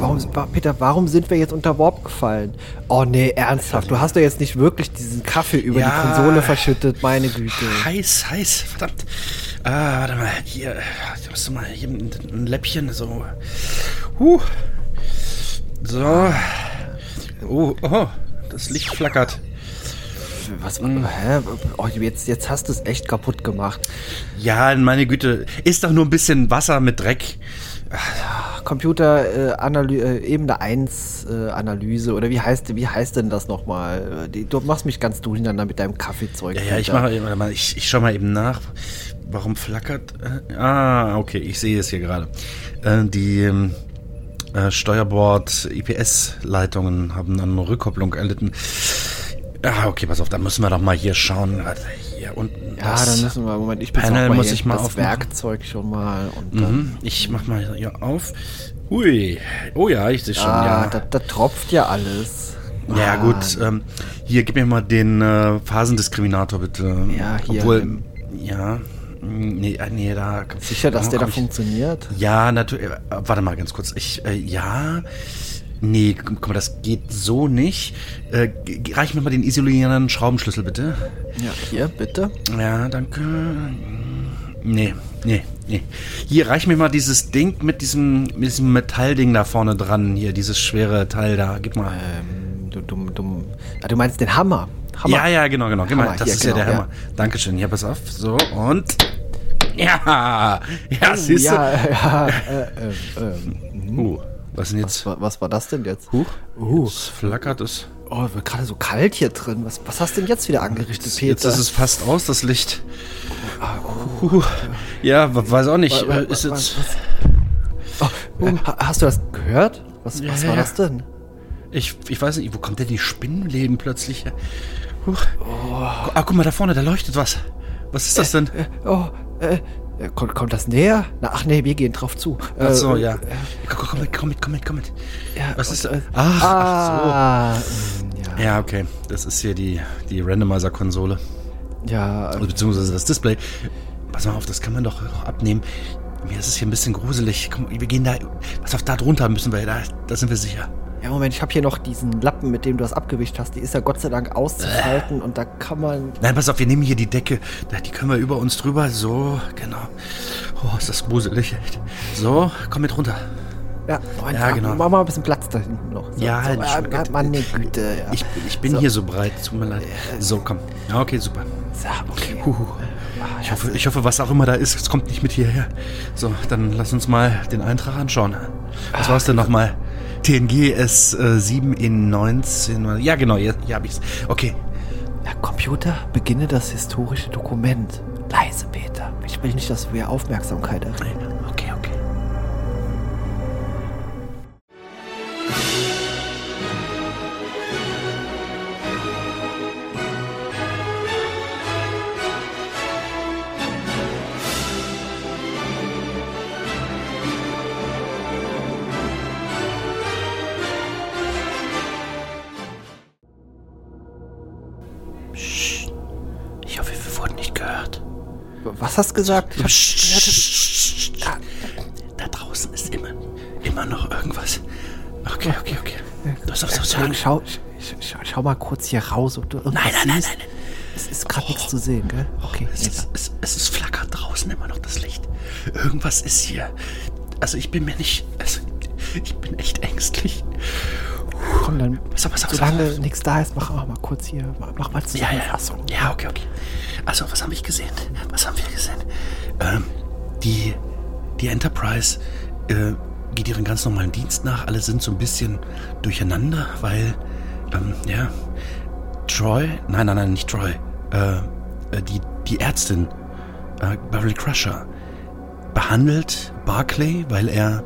warum, Peter, warum sind wir jetzt unter Warp gefallen? Oh nee, ernsthaft. Du hast doch jetzt nicht wirklich diesen Kaffee über Ja. die Konsole verschüttet, meine Güte. Heiß, heiß, verdammt. Ah, warte mal, hier, da musst du mal hier ein, ein Läppchen, so. Huh. So. Oh, oh, das Licht flackert. Was, hä? Oh, jetzt, jetzt hast du es echt kaputt gemacht. Ja, meine Güte, ist doch nur ein bisschen Wasser mit Dreck. Computer äh, äh, Ebene 1 äh, Analyse oder wie heißt wie heißt denn das nochmal? Äh, Du machst mich ganz durcheinander mit deinem Kaffeezeug. Ja, ja, ich mache ich, ich schau mal eben nach. Warum flackert? Äh, ah, okay, ich sehe es hier gerade. Äh, die ähm, äh, Steuerbord IPS-Leitungen haben eine Rückkopplung erlitten. Ah, okay, pass auf, da müssen wir doch mal hier schauen. Warte, hier unten. Ja, dann müssen wir, Moment, ich Panel muss hier ich mal das aufmachen. Werkzeug schon mal Mhm, ich mach mal hier auf. Hui. Oh ja, ich sehe schon, Ah, ja. da, da tropft ja alles. Ja, Ah, gut. Ähm, hier, gib mir mal den äh, Phasendiskriminator, bitte. Ja, hier, Obwohl, ja. mm, Nee, äh, nee, da. Sicher, dass der da ich- funktioniert? Ja, natürlich. Äh, warte mal ganz kurz. Ich, äh, ja. Nee, gu- guck mal, das geht so nicht. Äh, reich mir mal den isolierenden Schraubenschlüssel, bitte. Ja, hier, bitte. Ja, danke. Nee, nee, nee. Hier, reich mir mal dieses Ding mit diesem, mit diesem Metallding da vorne dran. Hier, dieses schwere Teil da. Gib mal. Ähm, du, du, du, ah, du meinst den Hammer. Hammer. Ja, ja, genau, genau. Hammer, das hier, ist ja genau, der Hammer. Dankeschön. Ja, pass auf. So, und. Ja, ja, siehst du. ja, ja, äh, äh, ähm, Uh, was denn jetzt? was, war- was war das denn jetzt? Huch, Uh, es flackert es. oh, wird gerade so kalt hier drin. Was, was hast du denn jetzt wieder angerichtet, Jetzt, Peter? jetzt ist es fast aus, das Licht. Uh, ja, we- weiß auch nicht. Wa- wa- Äh, Ist jetzt, Oh, äh, ha- hast du das gehört? Was, was Ja, war ja. das denn? ich, ich weiß nicht, wo kommt denn die Spinnenleben plötzlich her? Huch. Ah, guck mal, da vorne, da leuchtet was. Was ist das denn? Äh, oh, äh, äh, kommt, kommt das näher? Na, ach nee, wir gehen drauf zu. Ach so, Äh, ja. Komm, komm mit, komm mit, komm mit, komm mit. ja, Was ist äh, das? Ach, ach Ah, so. Ja, okay. Das ist hier die, die Randomizer-Konsole. ja, Also ja. beziehungsweise das Display. Pass mal auf, das kann man doch auch abnehmen. Mir ist es hier ein bisschen gruselig. Komm, wir gehen da. Pass auf, da drunter müssen wir. Da, da sind wir sicher. Ja, Moment, ich habe hier noch diesen Lappen, mit dem du das abgewischt hast. Die ist ja Gott sei Dank auszuhalten und da kann man. Nein, pass auf, wir nehmen hier die Decke. Die können wir über uns drüber. So, genau. Oh, ist das gruselig. echt. So, komm mit runter. Ja, Moment, Ja, genau. Mach mal ein bisschen Platz da hinten noch. So, Ja, so, halt, ah, Entschuldigung. meine Güte. Ja. Ich, ich bin So. hier so breit. Tut mir leid. So, komm. Ja, okay, super. So, okay. Huhu. Ich hoffe, ich hoffe, was auch immer da ist, es kommt nicht mit hierher. So, dann lass uns mal den Eintrag anschauen. Was war es denn nochmal? TNG S7 in 19. Ja, genau, hier, hier hab ich's. Okay. Ja, Computer, beginne das historische Dokument. Leise, Peter. Ich will nicht, dass wir Aufmerksamkeit erregen. Was hast du gesagt? Hab, Psst. Da, da draußen ist immer, immer noch irgendwas. Okay, okay, okay. So, so, so, so. Schau, sch- sch- schau mal kurz hier raus, ob du irgendwas Nein, nein, nein, nein. nein. Es ist gerade nichts zu sehen, gell? Okay, Es, nee, ist, es, es ist flackert draußen immer noch das Licht. Irgendwas ist hier. Also ich bin mir nicht. Also, ich bin echt ängstlich. komm dann. Pass auf, pass auf, Solange nichts da ist, mach auch mal kurz hier, mach, mal Ja, ja. Zusammenfassung. Ja, okay, okay. Also, was habe ich gesehen? Was haben wir gesehen? Ähm, die, die Enterprise äh, geht ihren ganz normalen Dienst nach. Alle sind so ein bisschen durcheinander, weil, ähm, ja, Troy, nein, nein, nein, nicht Troy, äh, äh, die, die Ärztin, äh, Beverly Crusher, behandelt Barclay, weil er,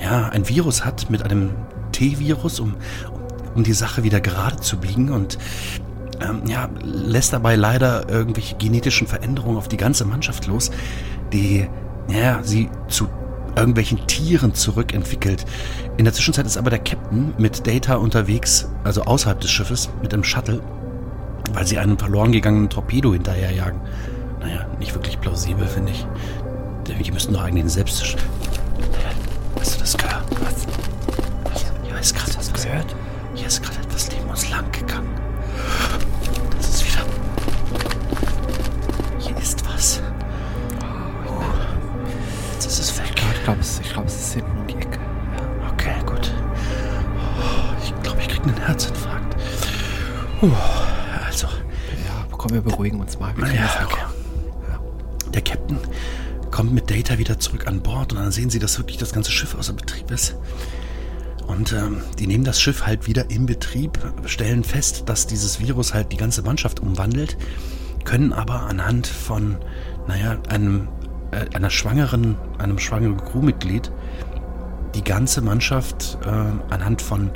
ja, ein Virus hat mit einem T-Virus, um, um die Sache wieder gerade zu biegen und ähm, ja, lässt dabei leider irgendwelche genetischen Veränderungen auf die ganze Mannschaft los, die ja, sie zu irgendwelchen Tieren zurückentwickelt. In der Zwischenzeit ist aber der Captain mit Data unterwegs, also außerhalb des Schiffes, mit einem Shuttle, weil sie einem verloren gegangenen Torpedo hinterherjagen. Naja, nicht wirklich plausibel, finde ich. Die müssten doch eigentlich selbst... Hast du das gehört? Was? Hier, hier ist gerade was gehört? Hier ist gerade etwas neben uns lang gegangen. das? Jetzt ist es weg. Ich glaube, es, glaub, es ist hinten um die Ecke. Ja, okay, gut. Oh, ich glaube, ich kriege einen Herzinfarkt. Puh, also. Ja, komm, wir beruhigen uns mal. ja, okay. Der Captain kommt mit Data wieder zurück an Bord und dann sehen sie, dass wirklich das ganze Schiff außer Betrieb ist. Und ähm, die nehmen das Schiff halt wieder in Betrieb, stellen fest, dass dieses Virus halt die ganze Mannschaft umwandelt können aber anhand von, naja, einem, äh, einer schwangeren, einem schwangeren Crewmitglied die ganze Mannschaft äh, anhand von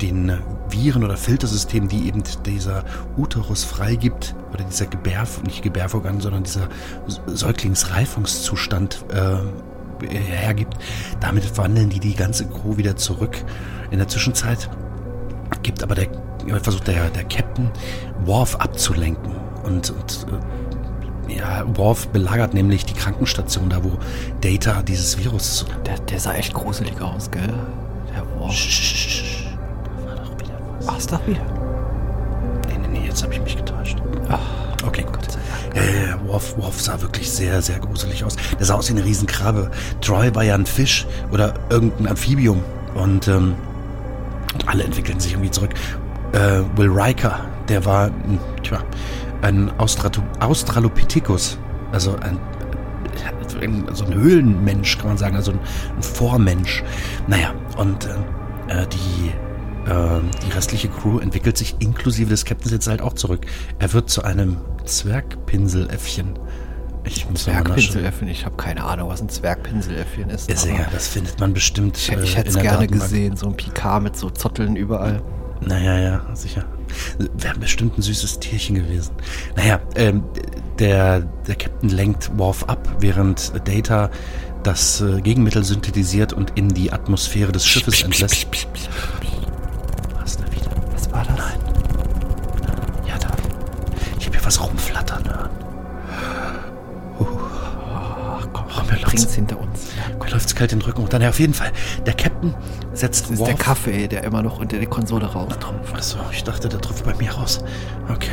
den Viren oder Filtersystemen, die eben dieser Uterus freigibt, oder dieser Gebär, nicht Gebärvorgang, sondern dieser Säuglingsreifungszustand äh, hergibt, damit wandeln die die ganze Crew wieder zurück. In der Zwischenzeit gibt aber der, versucht der, der Captain Worf abzulenken und, und äh, ja, Worf belagert nämlich die Krankenstation, da wo Data dieses Virus Der, der sah echt gruselig aus, gell? Der Wolf. da war doch wieder was. Ach, ist doch wieder. Nee, nee, nee, jetzt habe ich mich getäuscht. okay, gut. Ja, ja, ja, Worf, Worf sah wirklich sehr, sehr gruselig aus. Der sah aus wie eine Riesenkrabbe. Troy war ja ein Fisch oder irgendein Amphibium. Und ähm, alle entwickelten sich irgendwie zurück. Äh, Will Riker, der war ein, tja, ein Austrato Australopithecus. Also ein, so ein Höhlenmensch, kann man sagen. Also ein, ein Vormensch. Naja, und äh, die äh, die restliche Crew entwickelt sich inklusive des Captains jetzt halt auch zurück. Er wird zu einem Zwergpinseläffchen. Ich muss. Zwergpinseläffchen. Ich habe keine Ahnung, was ein Zwergpinseläffchen ist. Ist ja, das findet man bestimmt. ich, äh, ich hätte in es gerne Datenbank. gesehen, so ein Picard mit so Zotteln überall. Naja, ja, sicher. Wäre bestimmt ein süßes Tierchen gewesen. Naja, ähm, der, der Captain lenkt Worf ab, während Data das äh, Gegenmittel synthetisiert und in die Atmosphäre des Schiffes entlässt. Was da wieder? Was war das? Ja, da. Ich hab hier was rumflattern hören. Ach komm, Oh, mir bring's hinter uns. Mir läuft's kalt den Rücken. Und dann, ja, auf jeden Fall, der Captain setzt das ist der Kaffee, der immer noch unter der Konsole raustropft. Achso, ich dachte, der tropft bei mir raus. Okay.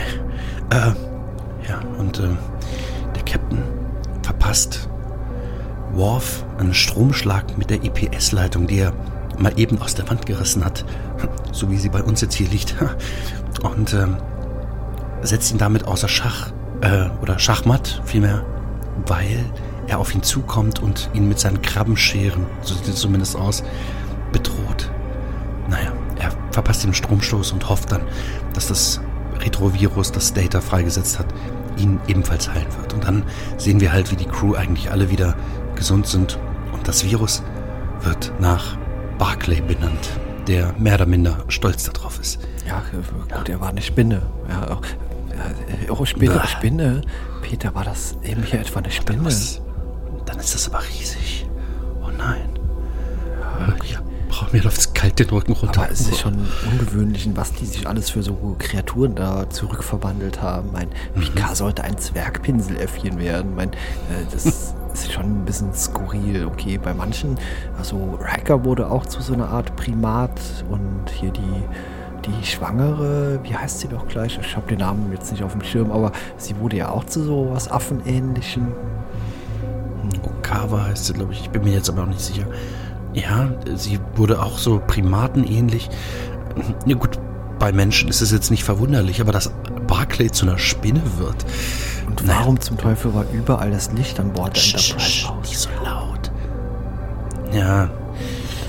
Äh, ja, und äh, der Captain verpasst Worf einen Stromschlag mit der EPS-Leitung, die er mal eben aus der Wand gerissen hat. So wie sie bei uns jetzt hier liegt. Und ähm, setzt ihn damit außer Schach, äh, oder Schachmatt vielmehr, weil er auf ihn zukommt und ihn mit seinen Krabbenscheren, so sieht es zumindest aus, bedroht. Naja, er verpasst den Stromstoß und hofft dann, dass das Retrovirus, das Data freigesetzt hat, ihn ebenfalls heilen wird. Und dann sehen wir halt, wie die Crew eigentlich alle wieder gesund sind. Und das Virus wird nach Barclay benannt, der mehr oder minder stolz darauf ist. Ja, gut, er war eine Spinne. Ja, auch, ja, oh, Spinne, Bäh. Spinne. Peter, war das eben hier etwa eine Spinne? Was? Dann ist das aber riesig. Oh nein. Ich brauche mir läuft's kalt den Rücken runter. Aber es ist schon ungewöhnlich, in was die sich alles für so Kreaturen da zurückverwandelt haben. Mein Picard sollte ein Zwergpinseläffchen werden. Mein, äh, das ist schon ein bisschen skurril. Okay, bei manchen, also Riker wurde auch zu so einer Art Primat und hier die, die Schwangere, wie heißt sie doch gleich? Ich habe den Namen jetzt nicht auf dem Schirm, aber sie wurde ja auch zu so was Affenähnlichem. Okawa heißt sie, glaube ich. Ich bin mir jetzt aber auch nicht sicher. Ja, sie wurde auch so primatenähnlich. Ja gut, bei Menschen ist es jetzt nicht verwunderlich, aber dass Barclay zu einer Spinne wird. Und Naja. warum zum Teufel war überall das Licht an Bord der Enterprise aus? Nicht so laut. Ja,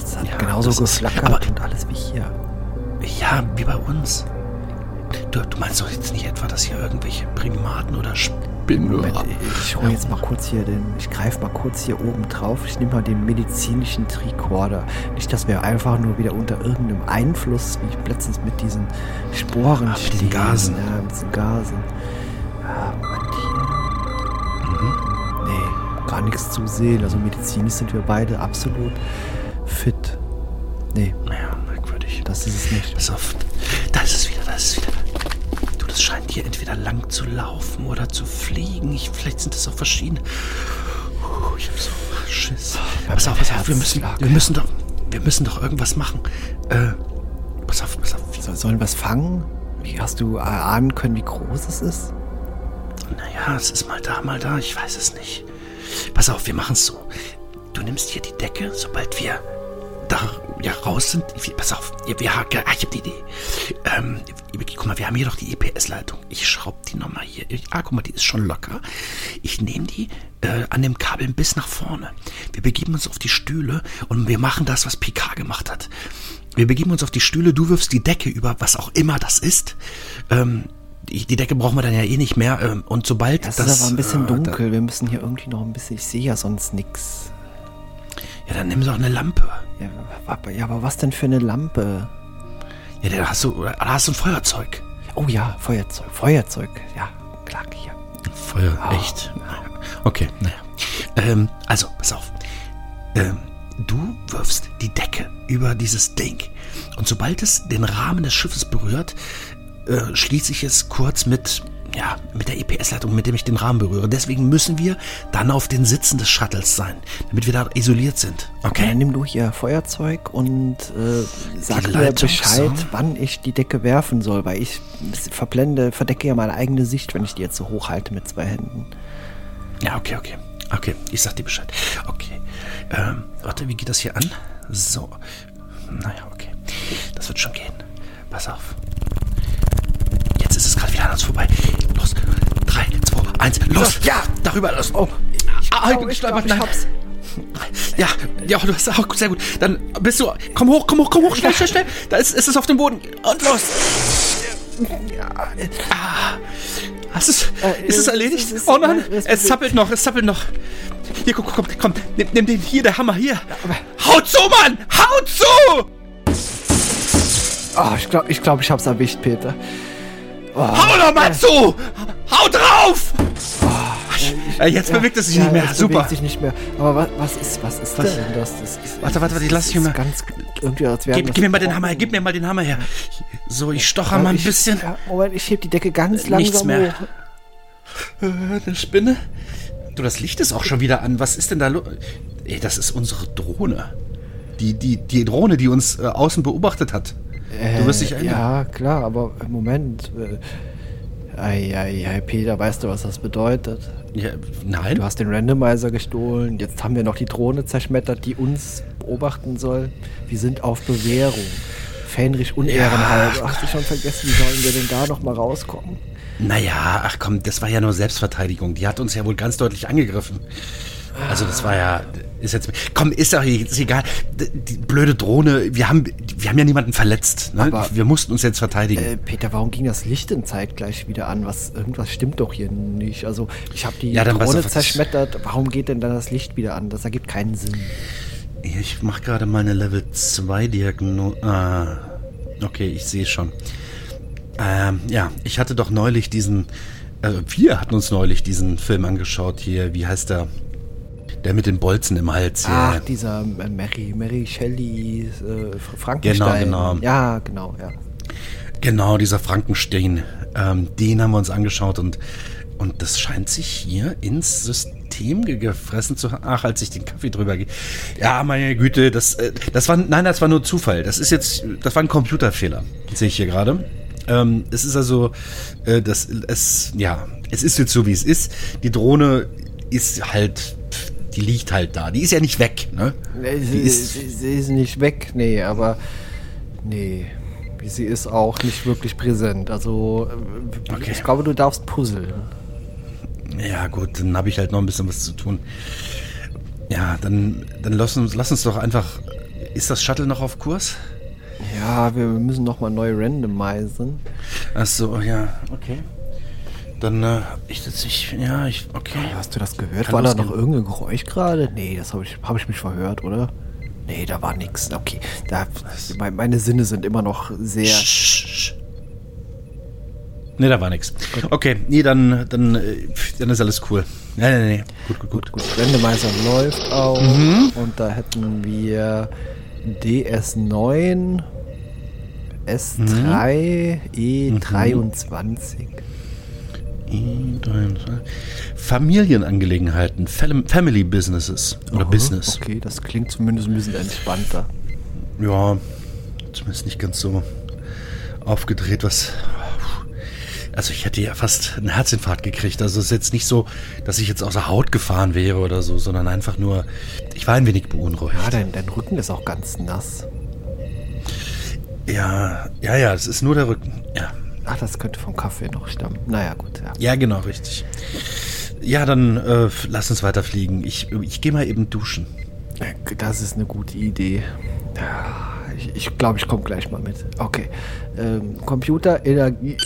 Das hat Ja, genauso das ist- geflackert aber- und alles wie hier. ja, wie bei uns. Du, du meinst doch jetzt nicht etwa, dass hier irgendwelche Primaten oder Spinnen Moment, ich hole jetzt mal kurz hier den, ich greife mal kurz hier oben drauf. Ich nehme mal den medizinischen Tricorder. Nicht, dass wir einfach nur wieder unter irgendeinem Einfluss, wie ich letztens mit diesen Sporen Ah, mit diesen stehen. Gasen. Ja, mit diesen Gasen. Ja, Moment hier. Nee, gar nichts zu sehen. Also medizinisch sind wir beide absolut fit. Nee, Ja, merkwürdig. das ist es nicht. Pass auf. Hier entweder lang zu laufen oder zu fliegen. Ich, vielleicht sind das auch verschiedene. Ich hab so Schiss. Pass mein auf, pass auf, wir müssen, wir müssen doch, wir müssen doch irgendwas machen. Äh, pass auf, pass auf. So, sollen wir es fangen? Wie hast du erahnen können, wie groß es ist? Naja, es ist mal da, mal da. Ich weiß es nicht. Pass auf, wir machen es so. du nimmst hier die Decke, sobald wir da ja raus sind. Pass auf, wir, wir, ah, ich habe die Idee. Ähm, guck mal, wir haben hier doch die EPS-Leitung. Ich schraube die nochmal hier. Ah, guck mal, die ist schon locker. Ich nehme die äh, an dem Kabel bis nach vorne. Wir begeben uns auf die Stühle und wir machen das, was PK gemacht hat. Wir begeben uns auf die Stühle, du wirfst die Decke über, was auch immer das ist. Ähm, die, die Decke brauchen wir dann ja eh nicht mehr. Ähm, und sobald Das, das. ist aber ein bisschen äh, dunkel. Wir müssen hier irgendwie noch ein bisschen. Ich sehe ja sonst nichts. Ja, dann nimm doch eine Lampe. Ja, ja, aber was denn für eine Lampe? Ja, da hast du, da hast du ein Feuerzeug. Oh ja, Feuerzeug. Feuerzeug. Ja, klar, hier. Feuer, Ah. echt? Okay, naja. Ähm, also, pass auf. Ähm, du wirfst die Decke über dieses Ding. Und sobald es den Rahmen des Schiffes berührt, äh, schließe ich es kurz mit, ja, mit der EPS-Leitung, mit dem ich den Rahmen berühre. Deswegen müssen wir dann auf den Sitzen des Shuttles sein, damit wir da isoliert sind. Okay, Okay? dann nimm du hier Feuerzeug und äh, sag mir Bescheid, so. wann ich die Decke werfen soll, weil ich verblende, verdecke ja meine eigene Sicht, wenn ich die jetzt so hoch halte mit zwei Händen. Ja, okay, okay. Okay, ich sag dir Bescheid. Okay. Ähm, warte, wie geht das hier an? So. Naja, okay. Das wird schon gehen. Pass auf. Jetzt ist es gerade wieder an uns vorbei. Los. Drei, zwei, eins, los. Ja, darüber, los. Oh. Ah, ich bin gestolpert. Nein. Ja, ja, du hast auch sehr gut. Dann bist du. Komm hoch, komm hoch, komm hoch, schnell, schnell, schnell. Da ist, ist es auf dem Boden. Und los. Ah. Hast du's, Äh, ist es es- erledigt? es oh nein, es- es zappelt noch, es zappelt noch. Hier, guck, komm, komm, nimm, nimm den hier, der Hammer hier. Haut zu, Mann! Haut zu! Oh, ich glaube, ich, glaub, ich hab's erwischt, Peter. Hau doch mal zu! Hau drauf! Ja, jetzt bewegt es sich Ja, nicht mehr. Super. bewegt sich nicht mehr. Aber was, was ist, was ist Was? denn das? das ist, Warte, warte, warte, ich lass ist mal- Ganz irgendwie als wäre Gib, gib mir mal den. Hammer her, gib mir mal den Hammer her. So, ich stocher mal ein Ich- bisschen. Ja, Moment, ich heb die Decke ganz langsam Nichts mehr. hoch. Äh, Eine Spinne? Du, das Licht ist auch schon wieder an. Was ist denn da los? Ey, das ist unsere Drohne. Die, die, die Drohne, die uns äh, außen beobachtet hat. Du wirst dich Äh, erinnern. Ja, klar, aber Moment. Äh, ei, ei, ei, Peter, weißt du, was das bedeutet? Ja, nein. Du hast den Randomizer gestohlen, jetzt haben wir noch die Drohne zerschmettert, die uns beobachten soll. Wir sind auf Bewährung. Fähnrich unehrenhalber. Hast du schon vergessen, wie sollen wir denn da noch mal rauskommen? Naja, ach komm, das war ja nur Selbstverteidigung. Die hat uns ja wohl ganz deutlich angegriffen. Also das war ja, ist jetzt, komm, ist doch ist egal. Die, blöde Drohne, wir haben, wir haben ja niemanden verletzt. Ne? Aber- wir mussten uns jetzt verteidigen. Äh, Peter, warum ging das Licht denn zeitgleich wieder an? Was, irgendwas stimmt doch hier nicht. Also, ich habe die Ja, Drohne zerschmettert. Warum geht denn dann das Licht wieder an? Das ergibt keinen Sinn. Ich mache gerade meine Level 2 Diagnose. Ah, okay, ich sehe schon. Ähm, ja, ich hatte doch neulich diesen, äh, wir hatten uns neulich diesen Film angeschaut hier, wie heißt der? Der mit den Bolzen im Hals. Ach, dieser äh, Mary, Mary Shelley, äh, Frankenstein. Genau, genau. Ja, genau, ja. Genau, dieser Frankenstein. Ähm, den haben wir uns angeschaut und, und das scheint sich hier ins System ge- gefressen zu haben. Ach, als ich den Kaffee drüber gehe. Ja, meine Güte, das, äh, das war, nein, das war nur Zufall. Das ist jetzt, das war ein Computerfehler, sehe ich hier gerade. Ähm, es ist also, äh, das, es, ja, es ist jetzt so, wie es ist. Die Drohne ist halt, die liegt halt da. Die ist ja nicht weg, ne? Nee, Sie, ist, sie, ist nicht weg, nee, aber nee, sie ist auch nicht wirklich präsent. Also, äh, Okay. ich glaube, du darfst puzzeln. Ja, gut, dann habe ich halt noch ein bisschen was zu tun. Ja, dann, dann lass, uns, lass uns doch einfach. Ist das Shuttle noch auf Kurs? Ja, wir müssen noch mal neu randomisen. Ach so, ja, okay. Dann, äh, ich setze ich, ja, ich, okay. Hast du das gehört? Kann war da noch irgendein Geräusch gerade? Nee, das habe ich, hab ich mich verhört, oder? Nee, da war nichts. Okay, da, me- meine Sinne sind immer noch sehr... Sch- Nee, da war nichts. Okay, nee, dann, dann, äh, dann ist alles cool. Nee, nee, nee. Gut, gut, gut. Gut, Randomizer läuft auch. Mhm. Und da hätten wir DS9, S3, Mhm. E23. Familienangelegenheiten, Fam- Family Businesses oder Aha, Business. Okay, das klingt zumindest ein bisschen entspannter. Ja, zumindest nicht ganz so aufgedreht, was. Also ich hätte ja fast einen Herzinfarkt gekriegt. Also es ist jetzt nicht so, dass ich jetzt außer Haut gefahren wäre oder so, sondern einfach nur, ich war ein wenig beunruhigt. Ja, dein, dein Rücken ist auch ganz nass. Ja, ja, ja, es ist nur der Rücken. Ja. Ach, das könnte vom Kaffee noch stammen. Naja, gut, ja. Ja, genau, richtig. Ja, dann äh, lass uns weiterfliegen. Ich, ich gehe mal eben duschen. Das ist eine gute Idee. Ich glaube, ich, glaub, ich komme gleich mal mit. Okay. Ähm, Computer, Energie.